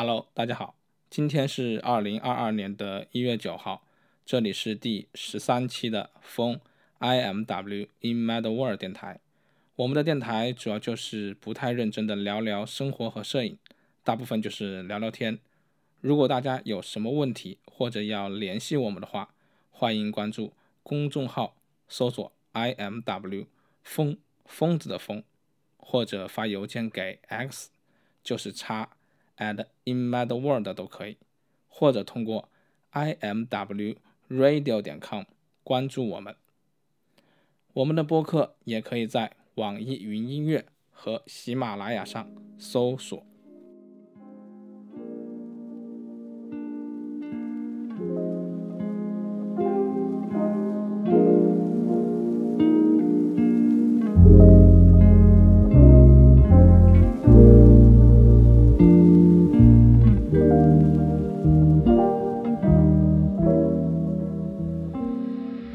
Hello，大家好，今天是二零二二年的一月九号，这里是第十三期的风 IMW In Mad World 电台。我们的电台主要就是不太认真的聊聊生活和摄影，大部分就是聊聊天。如果大家有什么问题或者要联系我们的话，欢迎关注公众号，搜索 IMW 风疯子的疯，或者发邮件给 X，就是叉。At in mad world 都可以，或者通过 i m w radio 点 com 关注我们。我们的播客也可以在网易云音乐和喜马拉雅上搜索。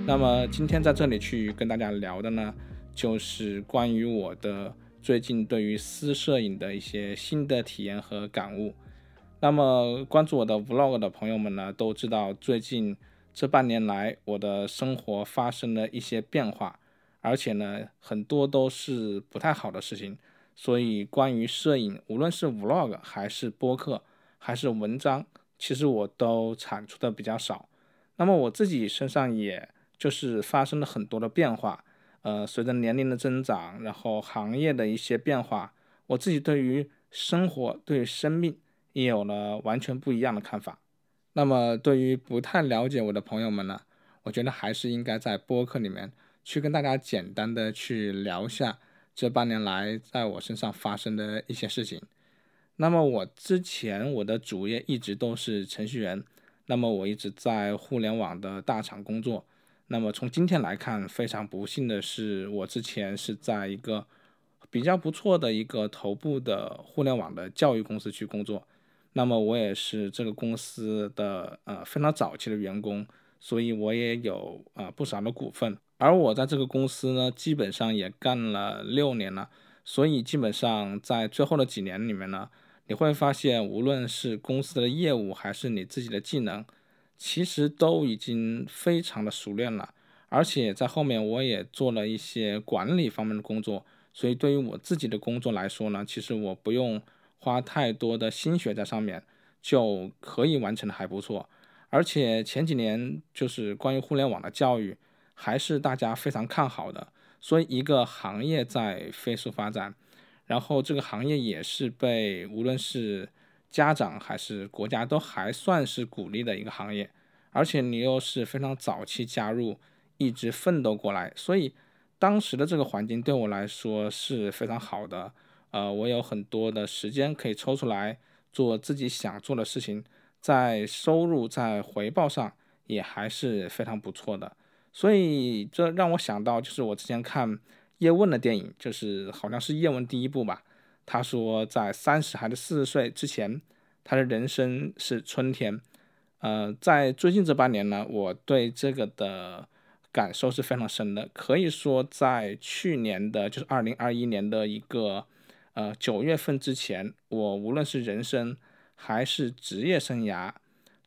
那么今天在这里去跟大家聊的呢，就是关于我的最近对于私摄影的一些新的体验和感悟。那么关注我的 vlog 的朋友们呢，都知道最近这半年来我的生活发生了一些变化，而且呢很多都是不太好的事情。所以关于摄影，无论是 vlog 还是播客还是文章，其实我都产出的比较少。那么我自己身上也。就是发生了很多的变化，呃，随着年龄的增长，然后行业的一些变化，我自己对于生活、对生命也有了完全不一样的看法。那么，对于不太了解我的朋友们呢，我觉得还是应该在播客里面去跟大家简单的去聊一下这半年来在我身上发生的一些事情。那么，我之前我的主业一直都是程序员，那么我一直在互联网的大厂工作。那么从今天来看，非常不幸的是，我之前是在一个比较不错的一个头部的互联网的教育公司去工作。那么我也是这个公司的呃非常早期的员工，所以我也有啊不少的股份。而我在这个公司呢，基本上也干了六年了，所以基本上在最后的几年里面呢，你会发现，无论是公司的业务还是你自己的技能。其实都已经非常的熟练了，而且在后面我也做了一些管理方面的工作，所以对于我自己的工作来说呢，其实我不用花太多的心血在上面，就可以完成的还不错。而且前几年就是关于互联网的教育，还是大家非常看好的，所以一个行业在飞速发展，然后这个行业也是被无论是家长还是国家都还算是鼓励的一个行业，而且你又是非常早期加入，一直奋斗过来，所以当时的这个环境对我来说是非常好的。呃，我有很多的时间可以抽出来做自己想做的事情，在收入在回报上也还是非常不错的。所以这让我想到，就是我之前看叶问的电影，就是好像是叶问第一部吧。他说，在三十还是四十岁之前，他的人生是春天。呃，在最近这半年呢，我对这个的感受是非常深的。可以说，在去年的，就是二零二一年的一个呃九月份之前，我无论是人生还是职业生涯，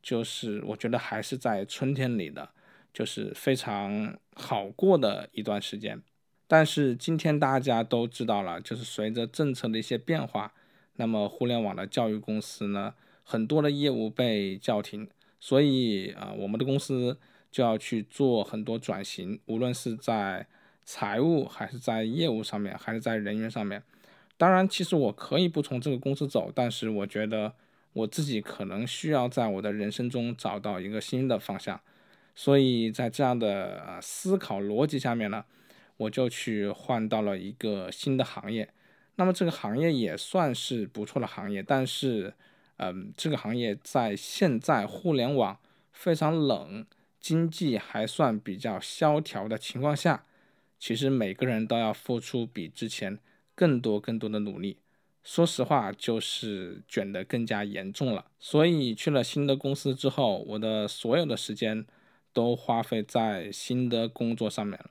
就是我觉得还是在春天里的，就是非常好过的一段时间。但是今天大家都知道了，就是随着政策的一些变化，那么互联网的教育公司呢，很多的业务被叫停，所以啊，我们的公司就要去做很多转型，无论是在财务还是在业务上面，还是在人员上面。当然，其实我可以不从这个公司走，但是我觉得我自己可能需要在我的人生中找到一个新的方向，所以在这样的思考逻辑下面呢。我就去换到了一个新的行业，那么这个行业也算是不错的行业，但是，嗯，这个行业在现在互联网非常冷、经济还算比较萧条的情况下，其实每个人都要付出比之前更多更多的努力。说实话，就是卷得更加严重了。所以去了新的公司之后，我的所有的时间都花费在新的工作上面了。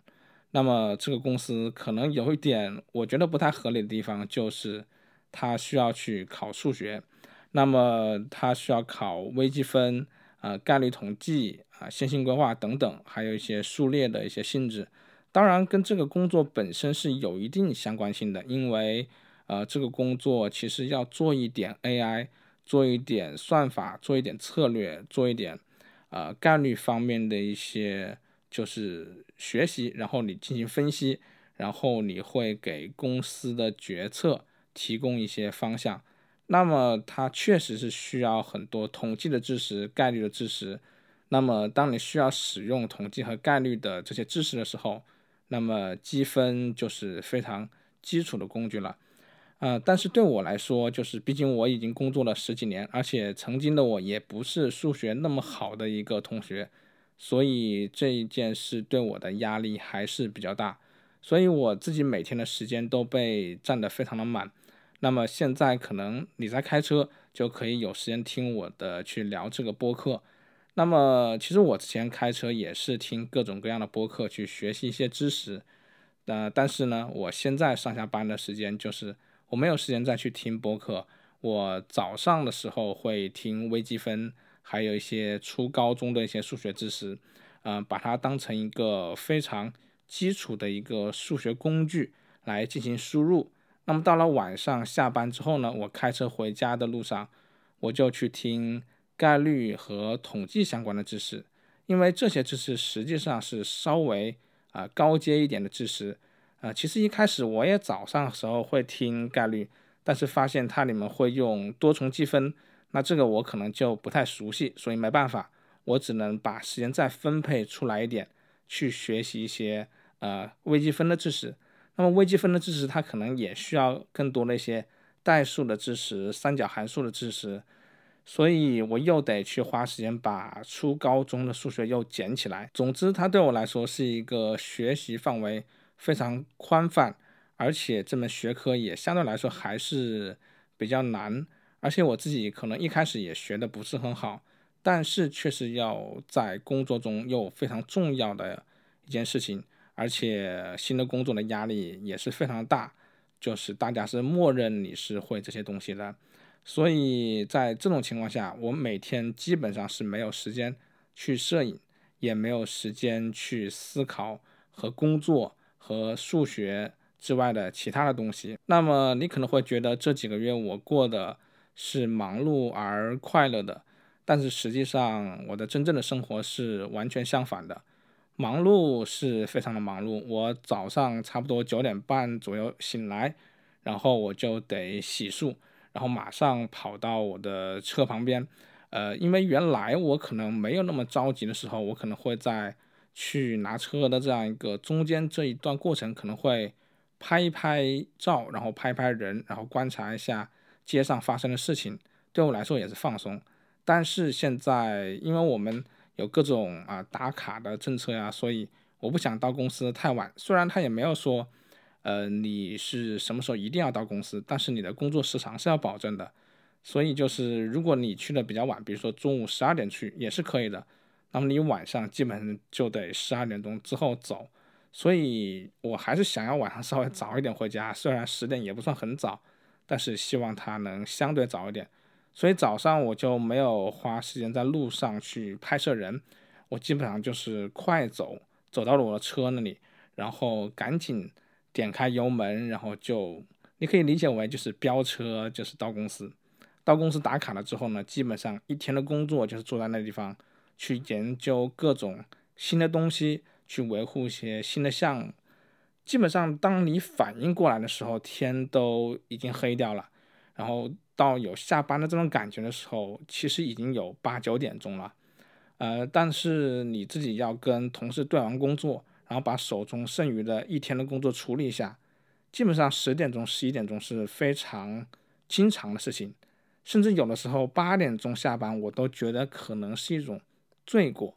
那么这个公司可能有一点我觉得不太合理的地方，就是他需要去考数学。那么它需要考微积分、啊概率统计、啊线性规划等等，还有一些数列的一些性质。当然，跟这个工作本身是有一定相关性的，因为呃这个工作其实要做一点 AI，做一点算法，做一点策略，做一点呃概率方面的一些就是学习，然后你进行分析，然后你会给公司的决策提供一些方向。那么它确实是需要很多统计的知识、概率的知识。那么当你需要使用统计和概率的这些知识的时候，那么积分就是非常基础的工具了。呃，但是对我来说，就是毕竟我已经工作了十几年，而且曾经的我也不是数学那么好的一个同学，所以这一件事对我的压力还是比较大。所以我自己每天的时间都被占得非常的满。那么现在可能你在开车，就可以有时间听我的去聊这个播客。那么其实我之前开车也是听各种各样的播客去学习一些知识。呃，但是呢，我现在上下班的时间就是我没有时间再去听播客。我早上的时候会听微积分，还有一些初高中的一些数学知识，嗯，把它当成一个非常基础的一个数学工具来进行输入。那么到了晚上下班之后呢，我开车回家的路上，我就去听概率和统计相关的知识，因为这些知识实际上是稍微啊高阶一点的知识。啊，其实一开始我也早上的时候会听概率，但是发现它里面会用多重积分，那这个我可能就不太熟悉，所以没办法，我只能把时间再分配出来一点，去学习一些呃微积分的知识。那么微积分的知识，它可能也需要更多的一些代数的知识、三角函数的知识，所以我又得去花时间把初高中的数学又捡起来。总之，它对我来说是一个学习范围非常宽泛，而且这门学科也相对来说还是比较难，而且我自己可能一开始也学的不是很好，但是却是要在工作中又非常重要的一件事情。而且新的工作的压力也是非常大，就是大家是默认你是会这些东西的，所以在这种情况下，我每天基本上是没有时间去摄影，也没有时间去思考和工作和数学之外的其他的东西。那么你可能会觉得这几个月我过的是忙碌而快乐的，但是实际上我的真正的生活是完全相反的。忙碌是非常的忙碌，我早上差不多九点半左右醒来，然后我就得洗漱，然后马上跑到我的车旁边，呃，因为原来我可能没有那么着急的时候，我可能会在去拿车的这样一个中间这一段过程，可能会拍一拍照，然后拍拍人，然后观察一下街上发生的事情，对我来说也是放松。但是现在，因为我们有各种啊打卡的政策呀，所以我不想到公司太晚。虽然他也没有说，呃，你是什么时候一定要到公司，但是你的工作时长是要保证的。所以就是如果你去的比较晚，比如说中午十二点去也是可以的，那么你晚上基本上就得十二点钟之后走。所以我还是想要晚上稍微早一点回家，虽然十点也不算很早，但是希望它能相对早一点。所以早上我就没有花时间在路上去拍摄人，我基本上就是快走，走到了我的车那里，然后赶紧点开油门，然后就你可以理解为就是飙车，就是到公司。到公司打卡了之后呢，基本上一天的工作就是坐在那地方去研究各种新的东西，去维护一些新的项目。基本上当你反应过来的时候，天都已经黑掉了，然后。到有下班的这种感觉的时候，其实已经有八九点钟了，呃，但是你自己要跟同事对完工作，然后把手中剩余的一天的工作处理一下，基本上十点钟、十一点钟是非常经常的事情，甚至有的时候八点钟下班，我都觉得可能是一种罪过，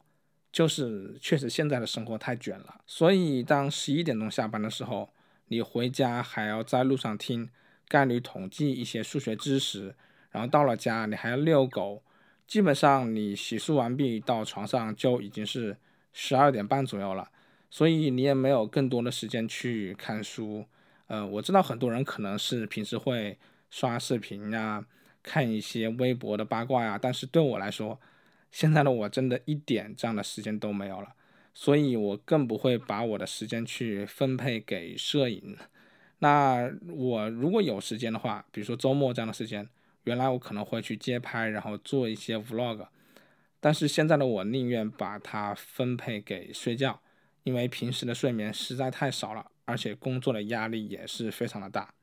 就是确实现在的生活太卷了，所以当十一点钟下班的时候，你回家还要在路上听。概率统计一些数学知识，然后到了家你还要遛狗，基本上你洗漱完毕到床上就已经是十二点半左右了，所以你也没有更多的时间去看书。呃，我知道很多人可能是平时会刷视频呀，看一些微博的八卦呀。但是对我来说，现在的我真的一点这样的时间都没有了，所以我更不会把我的时间去分配给摄影。那我如果有时间的话，比如说周末这样的时间，原来我可能会去街拍，然后做一些 vlog。但是现在的我宁愿把它分配给睡觉，因为平时的睡眠实在太少了，而且工作的压力也是非常的大。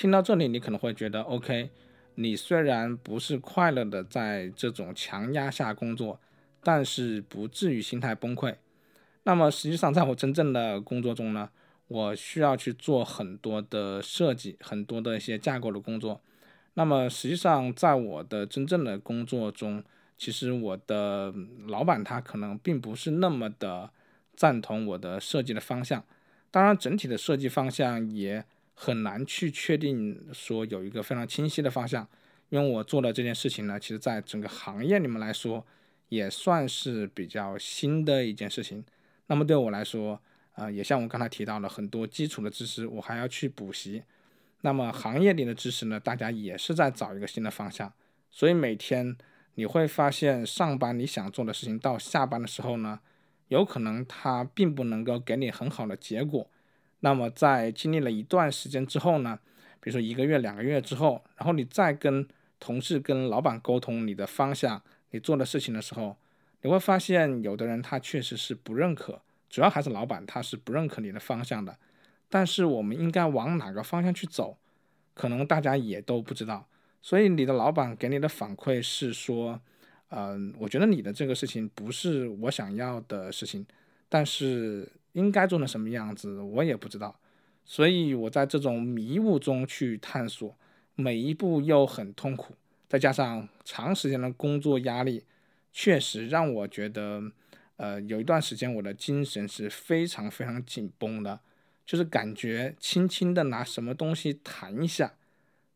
听到这里，你可能会觉得，OK，你虽然不是快乐的在这种强压下工作，但是不至于心态崩溃。那么实际上，在我真正的工作中呢，我需要去做很多的设计，很多的一些架构的工作。那么实际上，在我的真正的工作中，其实我的老板他可能并不是那么的赞同我的设计的方向。当然，整体的设计方向也。很难去确定说有一个非常清晰的方向，因为我做的这件事情呢，其实在整个行业里面来说，也算是比较新的一件事情。那么对我来说，啊，也像我刚才提到的很多基础的知识，我还要去补习。那么行业里的知识呢，大家也是在找一个新的方向。所以每天你会发现，上班你想做的事情，到下班的时候呢，有可能它并不能够给你很好的结果。那么在经历了一段时间之后呢，比如说一个月、两个月之后，然后你再跟同事、跟老板沟通你的方向、你做的事情的时候，你会发现有的人他确实是不认可，主要还是老板他是不认可你的方向的。但是我们应该往哪个方向去走，可能大家也都不知道。所以你的老板给你的反馈是说，嗯，我觉得你的这个事情不是我想要的事情，但是。应该做成什么样子，我也不知道，所以我在这种迷雾中去探索，每一步又很痛苦，再加上长时间的工作压力，确实让我觉得，呃，有一段时间我的精神是非常非常紧绷的，就是感觉轻轻的拿什么东西弹一下，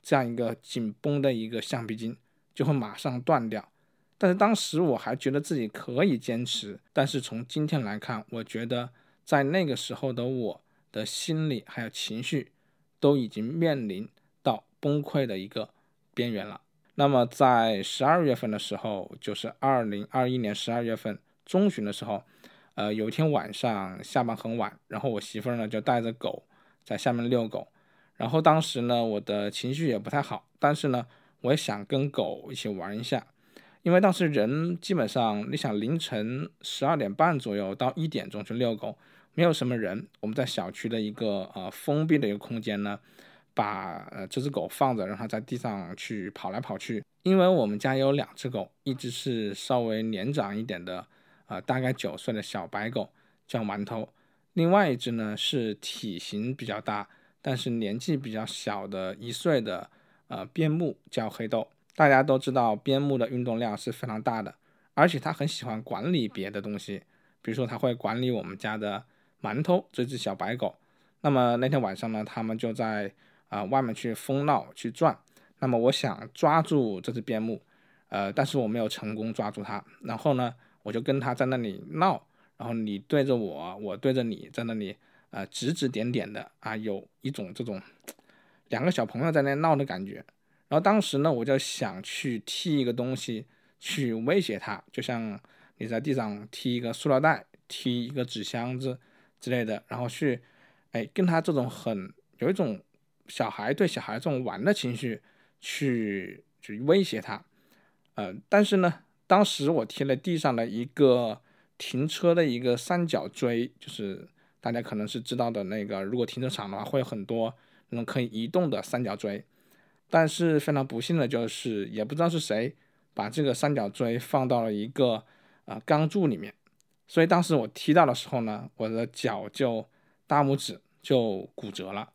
这样一个紧绷的一个橡皮筋就会马上断掉。但是当时我还觉得自己可以坚持，但是从今天来看，我觉得。在那个时候的我的心理还有情绪，都已经面临到崩溃的一个边缘了。那么在十二月份的时候，就是二零二一年十二月份中旬的时候，呃，有一天晚上下班很晚，然后我媳妇呢就带着狗在下面遛狗，然后当时呢我的情绪也不太好，但是呢我也想跟狗一起玩一下。因为当时人基本上，你想凌晨十二点半左右到一点钟去遛狗，没有什么人。我们在小区的一个呃封闭的一个空间呢，把呃这只狗放着，让它在地上去跑来跑去。因为我们家有两只狗，一只是稍微年长一点的，呃大概九岁的小白狗叫馒头，另外一只呢是体型比较大，但是年纪比较小的一岁的呃边牧叫黑豆。大家都知道，边牧的运动量是非常大的，而且它很喜欢管理别的东西，比如说它会管理我们家的馒头这只小白狗。那么那天晚上呢，他们就在啊外面去疯闹去转。那么我想抓住这只边牧，呃，但是我没有成功抓住它。然后呢，我就跟它在那里闹，然后你对着我，我对着你，在那里呃指指点点的啊，有一种这种两个小朋友在那闹的感觉。然后当时呢，我就想去踢一个东西，去威胁他，就像你在地上踢一个塑料袋、踢一个纸箱子之类的，然后去，哎，跟他这种很有一种小孩对小孩这种玩的情绪去去威胁他，呃，但是呢，当时我贴了地上的一个停车的一个三角锥，就是大家可能是知道的那个，如果停车场的话会有很多那种可以移动的三角锥。但是非常不幸的就是，也不知道是谁把这个三角锥放到了一个啊钢柱里面，所以当时我踢到的时候呢，我的脚就大拇指就骨折了。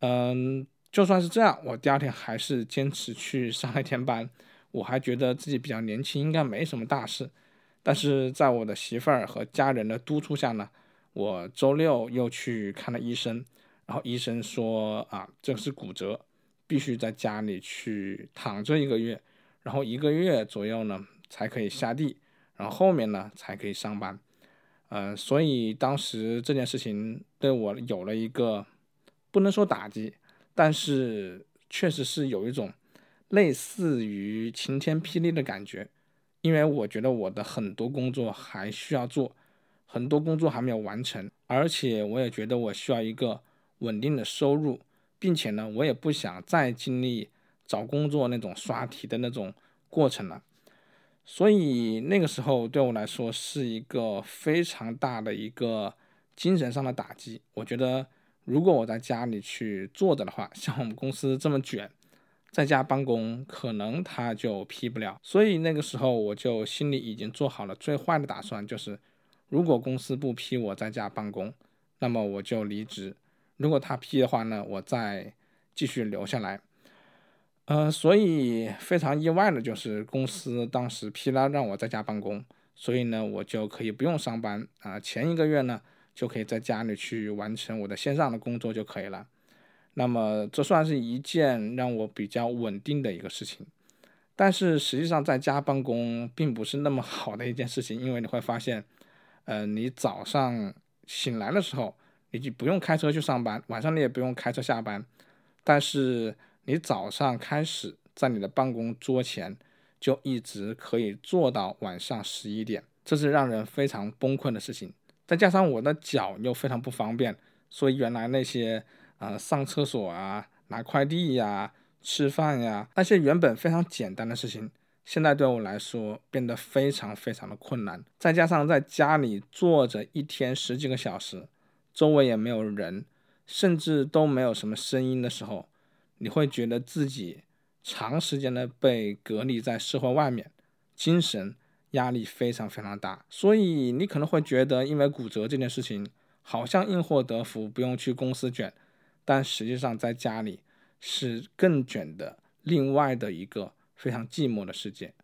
嗯，就算是这样，我第二天还是坚持去上了一天班。我还觉得自己比较年轻，应该没什么大事。但是在我的媳妇儿和家人的督促下呢，我周六又去看了医生。然后医生说啊，这是骨折，必须在家里去躺着一个月，然后一个月左右呢才可以下地，然后后面呢才可以上班。呃，所以当时这件事情对我有了一个不能说打击，但是确实是有一种类似于晴天霹雳的感觉，因为我觉得我的很多工作还需要做，很多工作还没有完成，而且我也觉得我需要一个。稳定的收入，并且呢，我也不想再经历找工作那种刷题的那种过程了。所以那个时候对我来说是一个非常大的一个精神上的打击。我觉得如果我在家里去坐着的话，像我们公司这么卷，在家办公可能他就批不了。所以那个时候我就心里已经做好了最坏的打算，就是如果公司不批我在家办公，那么我就离职。如果他批的话呢，我再继续留下来。呃，所以非常意外的就是公司当时批了让我在家办公，所以呢，我就可以不用上班啊。前一个月呢，就可以在家里去完成我的线上的工作就可以了。那么这算是一件让我比较稳定的一个事情。但是实际上在家办公并不是那么好的一件事情，因为你会发现，呃，你早上醒来的时候。你就不用开车去上班，晚上你也不用开车下班，但是你早上开始在你的办公桌前就一直可以坐到晚上十一点，这是让人非常崩溃的事情。再加上我的脚又非常不方便，所以原来那些呃上厕所啊、拿快递呀、吃饭呀那些原本非常简单的事情，现在对我来说变得非常非常的困难。再加上在家里坐着一天十几个小时。周围也没有人，甚至都没有什么声音的时候，你会觉得自己长时间的被隔离在社会外面，精神压力非常非常大。所以你可能会觉得，因为骨折这件事情好像因祸得福，不用去公司卷，但实际上在家里是更卷的，另外的一个非常寂寞的世界。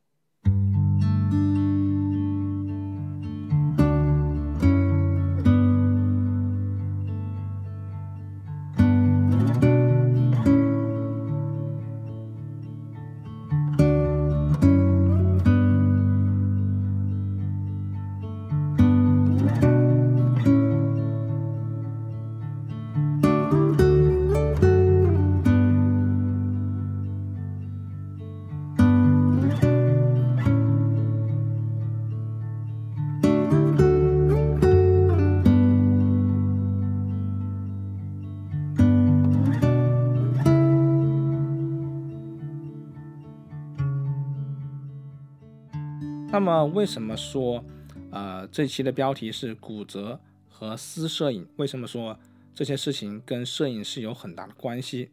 那么为什么说，呃，这期的标题是骨折和私摄影？为什么说这些事情跟摄影是有很大的关系？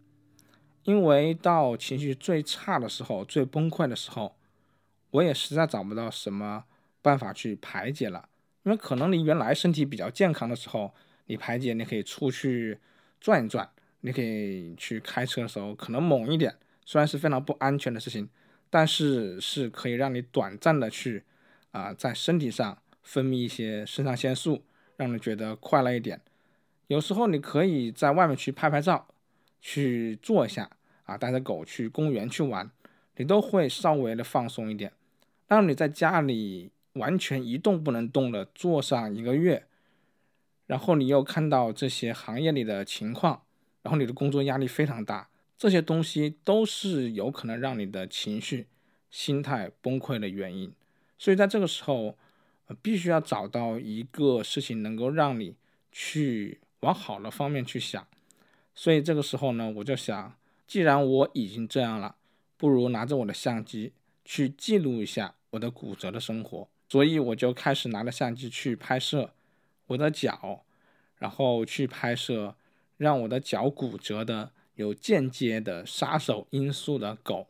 因为到情绪最差的时候、最崩溃的时候，我也实在找不到什么办法去排解了。因为可能你原来身体比较健康的时候，你排解，你可以出去转一转，你可以去开车的时候可能猛一点，虽然是非常不安全的事情。但是是可以让你短暂的去啊，在身体上分泌一些肾上腺素，让你觉得快乐一点。有时候你可以在外面去拍拍照，去坐一下啊，带着狗去公园去玩，你都会稍微的放松一点。让你在家里完全一动不能动的坐上一个月，然后你又看到这些行业里的情况，然后你的工作压力非常大。这些东西都是有可能让你的情绪、心态崩溃的原因，所以在这个时候，必须要找到一个事情能够让你去往好的方面去想。所以这个时候呢，我就想，既然我已经这样了，不如拿着我的相机去记录一下我的骨折的生活。所以我就开始拿着相机去拍摄我的脚，然后去拍摄让我的脚骨折的。有间接的杀手因素的狗，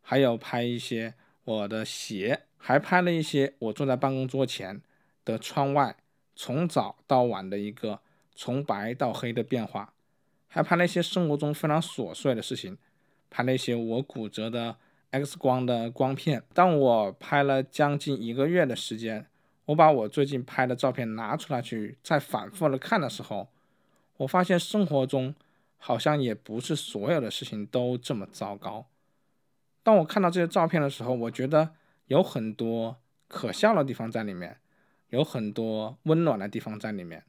还有拍一些我的鞋，还拍了一些我坐在办公桌前的窗外从早到晚的一个从白到黑的变化，还拍了一些生活中非常琐碎的事情，拍了一些我骨折的 X 光的光片。当我拍了将近一个月的时间，我把我最近拍的照片拿出来去再反复的看的时候，我发现生活中好像也不是所有的事情都这么糟糕。当我看到这些照片的时候，我觉得有很多可笑的地方在里面，有很多温暖的地方在里面，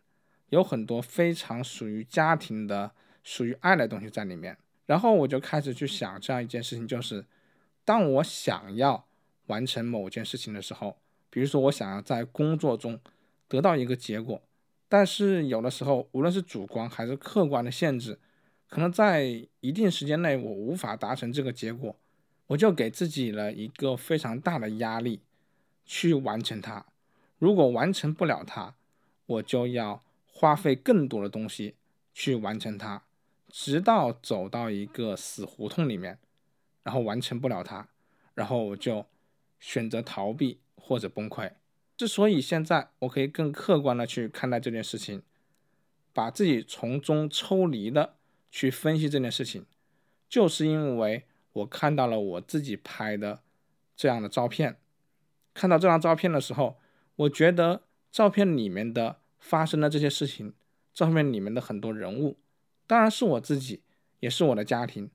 有很多非常属于家庭的、属于爱的东西在里面。然后我就开始去想这样一件事情，就是当我想要完成某件事情的时候，比如说我想要在工作中得到一个结果，但是有的时候无论是主观还是客观的限制，可能在一定时间内我无法达成这个结果。我就给自己了一个非常大的压力，去完成它。如果完成不了它，我就要花费更多的东西去完成它，直到走到一个死胡同里面，然后完成不了它，然后我就选择逃避或者崩溃。之所以现在我可以更客观的去看待这件事情，把自己从中抽离的去分析这件事情，就是因为。我看到了我自己拍的这样的照片，看到这张照片的时候，我觉得照片里面的发生的这些事情，照片里面的很多人物，当然是我自己，也是我的家庭，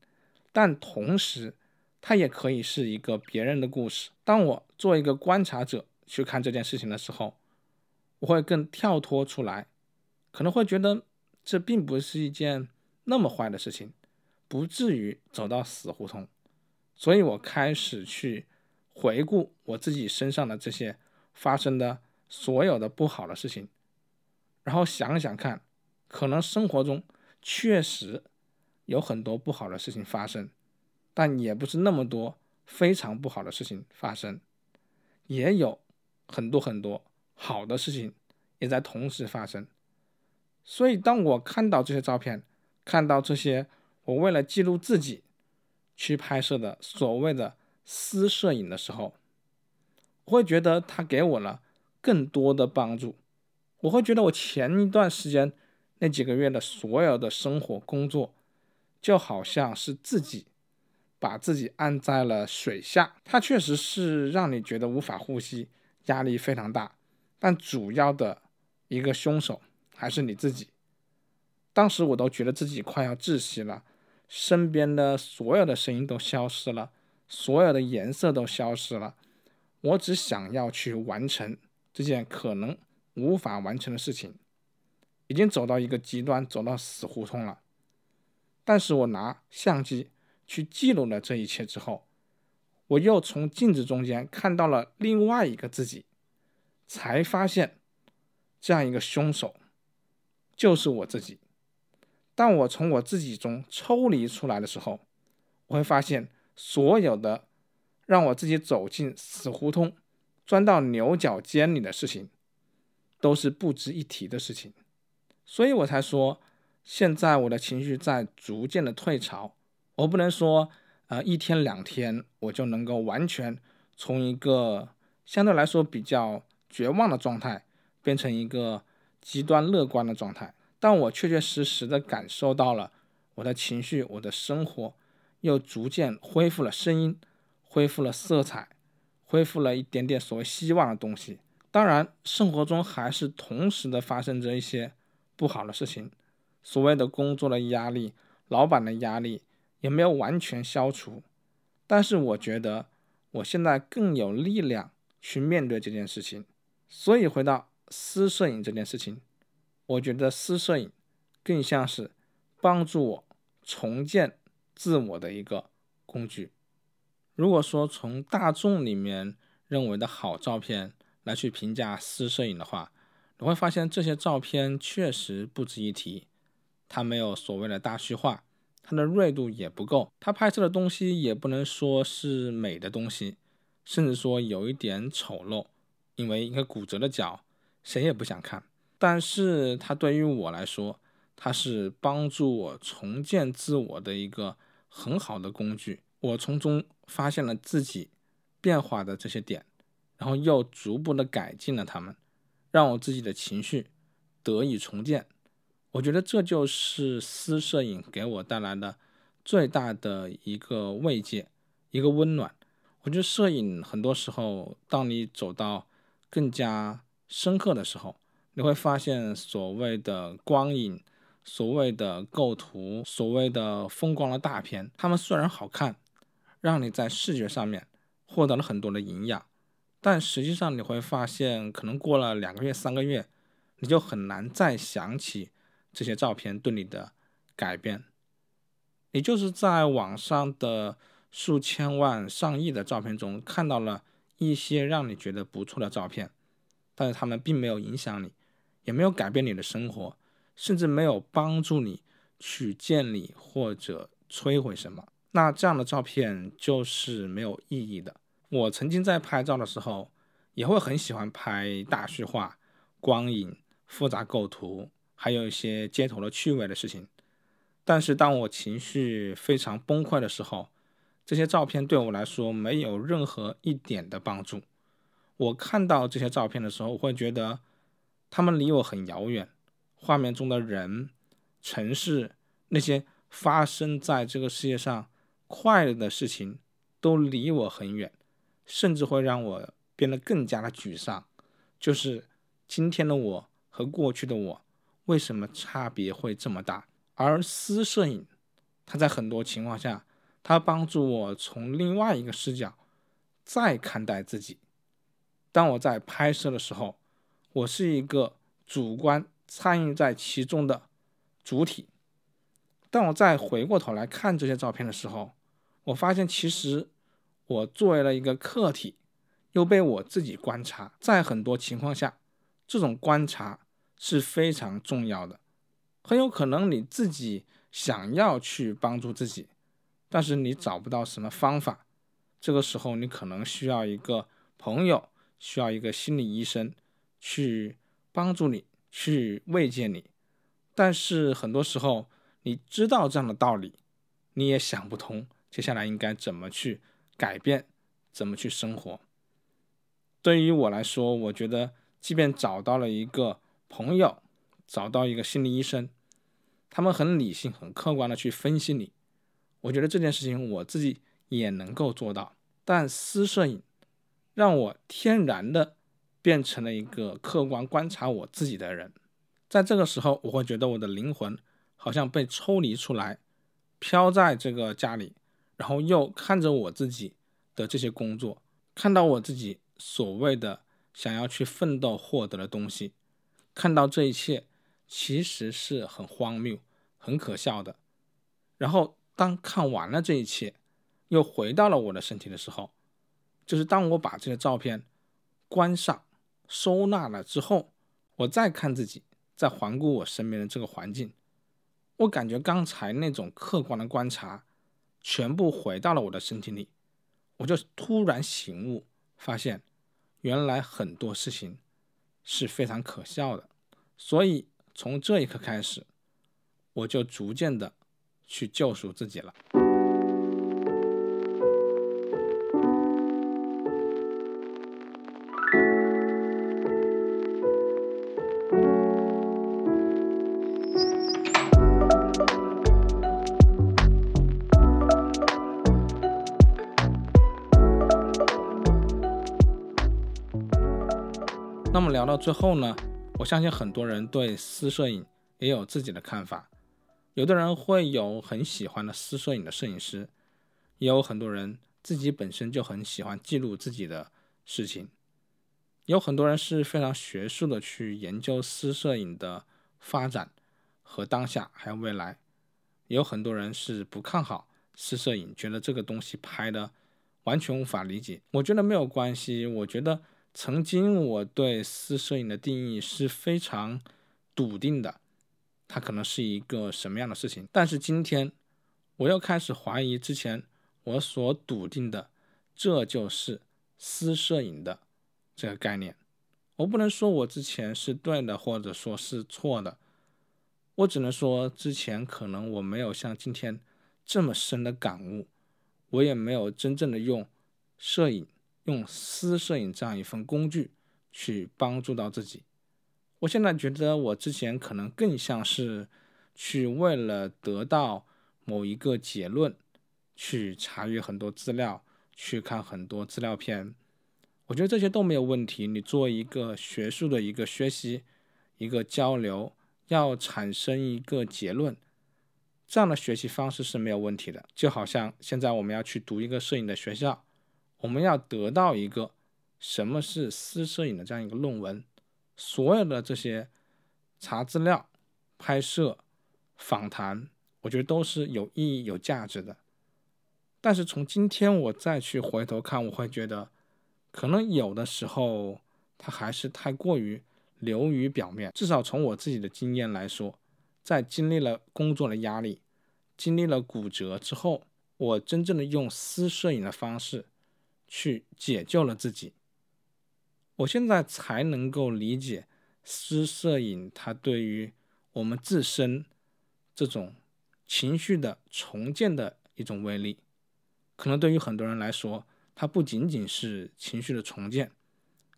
但同时，它也可以是一个别人的故事。当我做一个观察者去看这件事情的时候，我会更跳脱出来，可能会觉得这并不是一件那么坏的事情。不至于走到死胡同，所以我开始去回顾我自己身上的这些发生的所有的不好的事情，然后想想看，可能生活中确实有很多不好的事情发生，但也不是那么多非常不好的事情发生，也有很多很多好的事情也在同时发生。所以当我看到这些照片，看到这些。我为了记录自己去拍摄的所谓的私摄影的时候，我会觉得他给我了更多的帮助。我会觉得我前一段时间那几个月的所有的生活工作，就好像是自己把自己按在了水下，它确实是让你觉得无法呼吸，压力非常大。但主要的一个凶手还是你自己。当时我都觉得自己快要窒息了。身边的所有的声音都消失了，所有的颜色都消失了。我只想要去完成这件可能无法完成的事情，已经走到一个极端，走到死胡同了。但是我拿相机去记录了这一切之后，我又从镜子中间看到了另外一个自己，才发现这样一个凶手就是我自己。当我从我自己中抽离出来的时候，我会发现所有的让我自己走进死胡同、钻到牛角尖里的事情，都是不值一提的事情。所以我才说，现在我的情绪在逐渐的退潮。我不能说，呃，一天两天我就能够完全从一个相对来说比较绝望的状态，变成一个极端乐观的状态。但我确确实实的感受到了我的情绪，我的生活又逐渐恢复了声音，恢复了色彩，恢复了一点点所谓希望的东西。当然，生活中还是同时的发生着一些不好的事情，所谓的工作的压力、老板的压力也没有完全消除。但是我觉得我现在更有力量去面对这件事情。所以回到私摄影这件事情。我觉得私摄影更像是帮助我重建自我的一个工具。如果说从大众里面认为的好照片来去评价私摄影的话，你会发现这些照片确实不值一提。它没有所谓的大虚化，它的锐度也不够，它拍摄的东西也不能说是美的东西，甚至说有一点丑陋。因为一个骨折的脚，谁也不想看。但是它对于我来说，它是帮助我重建自我的一个很好的工具。我从中发现了自己变化的这些点，然后又逐步的改进了它们，让我自己的情绪得以重建，我觉得这就是私摄影给我带来的最大的一个慰藉，一个温暖。我觉得摄影很多时候，当你走到更加深刻的时候，你会发现所谓的光影、所谓的构图、所谓的风光的大片，它们虽然好看，让你在视觉上面获得了很多的营养，但实际上你会发现，可能过了两个月、三个月，你就很难再想起。这些照片对你的改变，你就是在网上的数千万、上亿的照片中看到了一些让你觉得不错的照片，但是他们并没有影响你，也没有改变你的生活，甚至没有帮助你去建立或者摧毁什么。那这样的照片就是没有意义的。我曾经在拍照的时候，也会很喜欢拍大叙化、光影、复杂构图。还有一些街头的趣味的事情，但是当我情绪非常崩溃的时候，这些照片对我来说没有任何一点的帮助。我看到这些照片的时候，我会觉得他们离我很遥远，画面中的人、城市，那些发生在这个世界上快乐的事情，都离我很远，甚至会让我变得更加的沮丧。就是今天的我和过去的我。为什么差别会这么大？而私摄影，它在很多情况下，它帮助我从另外一个视角再看待自己。当我在拍摄的时候，我是一个主观参与在其中的主体。当我再回过头来看这些照片的时候，我发现其实我作为了一个客体，又被我自己观察。在很多情况下，这种观察。是非常重要的，很有可能你自己想要去帮助自己，但是你找不到什么方法，这个时候你可能需要一个朋友，需要一个心理医生去帮助你，去慰藉你。但是很多时候你知道这样的道理，你也想不通接下来应该怎么去改变，怎么去生活。对于我来说，我觉得即便找到了一个。朋友找到一个心理医生，他们很理性、很客观的去分析你。我觉得这件事情我自己也能够做到，但私摄影让我天然的变成了一个客观观察我自己的人。在这个时候，我会觉得我的灵魂好像被抽离出来，飘在这个家里，然后又看着我自己的这些工作，看到我自己所谓的想要去奋斗获得的东西。看到这一切，其实是很荒谬、很可笑的。然后，当看完了这一切，又回到了我的身体的时候，就是当我把这些照片关上、收纳了之后，我再看自己，再环顾我身边的这个环境，我感觉刚才那种客观的观察，全部回到了我的身体里，我就突然醒悟，发现原来很多事情。是非常可笑的，所以从这一刻开始，我就逐渐的去救赎自己了。那么聊到最后呢，我相信很多人对私摄影也有自己的看法。有的人会有很喜欢的私摄影的摄影师，也有很多人自己本身就很喜欢记录自己的事情。有很多人是非常学术的去研究私摄影的发展和当下还有未来。也有很多人是不看好私摄影，觉得这个东西拍的完全无法理解。我觉得没有关系，我觉得。曾经我对私摄影的定义是非常笃定的，它可能是一个什么样的事情？但是今天我又开始怀疑之前我所笃定的，这就是私摄影的这个概念。我不能说我之前是对的，或者说是错的，我只能说之前可能我没有像今天这么深的感悟，我也没有真正的用摄影。用私摄影这样一份工具去帮助到自己，我现在觉得我之前可能更像是去为了得到某一个结论，去查阅很多资料，去看很多资料片。我觉得这些都没有问题。你做一个学术的一个学习，一个交流，要产生一个结论，这样的学习方式是没有问题的。就好像现在我们要去读一个摄影的学校，我们要得到一个什么是私摄影的这样一个论文。所有的这些查资料、拍摄、访谈，我觉得都是有意义、有价值的。但是从今天我再去回头看，我会觉得，可能有的时候它还是太过于流于表面。至少从我自己的经验来说，在经历了工作的压力、经历了骨折之后，我真正的用私摄影的方式去解救了自己。我现在才能够理解私摄影它对于我们自身这种情绪的重建的一种威力。可能对于很多人来说，它不仅仅是情绪的重建，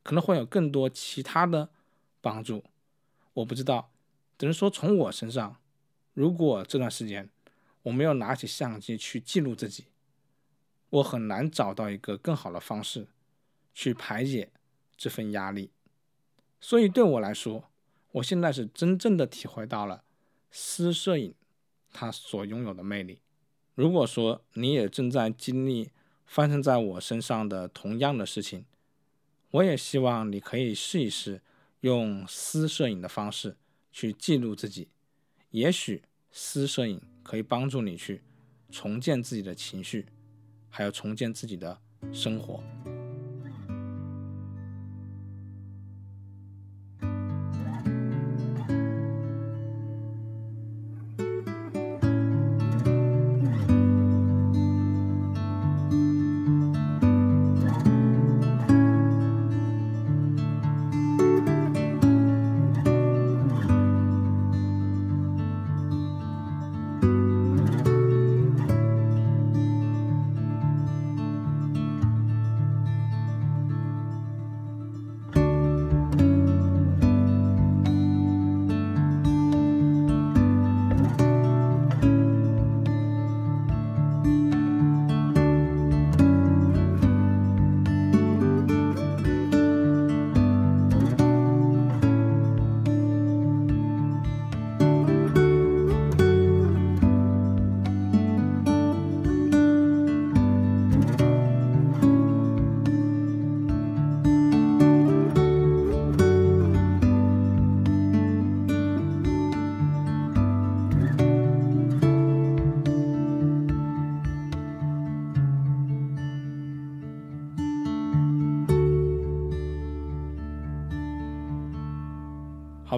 可能会有更多其他的帮助。我不知道，只能说从我身上，如果这段时间我没有拿起相机去记录自己，我很难找到一个更好的方式去排解。这份压力，所以对我来说，我现在是真正的体会到了私摄影它所拥有的魅力。如果说你也正在经历发生在我身上的同样的事情，我也希望你可以试一试用私摄影的方式去记录自己，也许私摄影可以帮助你去重建自己的情绪，还要重建自己的生活。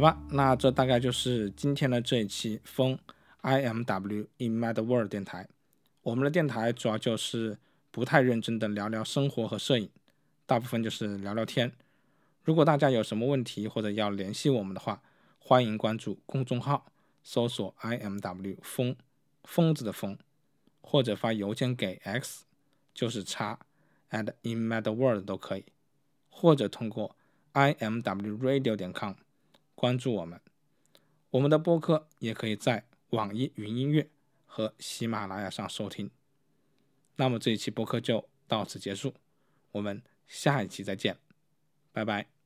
吧，那这大概就是今天的这一期风 I M W in Mad World 电台。我们的电台主要就是不太认真的聊聊生活和摄影，大部分就是聊聊天。如果大家有什么问题或者要联系我们的话，欢迎关注公众号，搜索 I M W 风疯子的疯，或者发邮件给 X 就是叉 at in Mad World 都可以，或者通过 I M W Radio 点 com。关注我们，我们的播客也可以在网易云音乐和喜马拉雅上收听。那么这一期播客就到此结束，我们下一期再见，拜拜。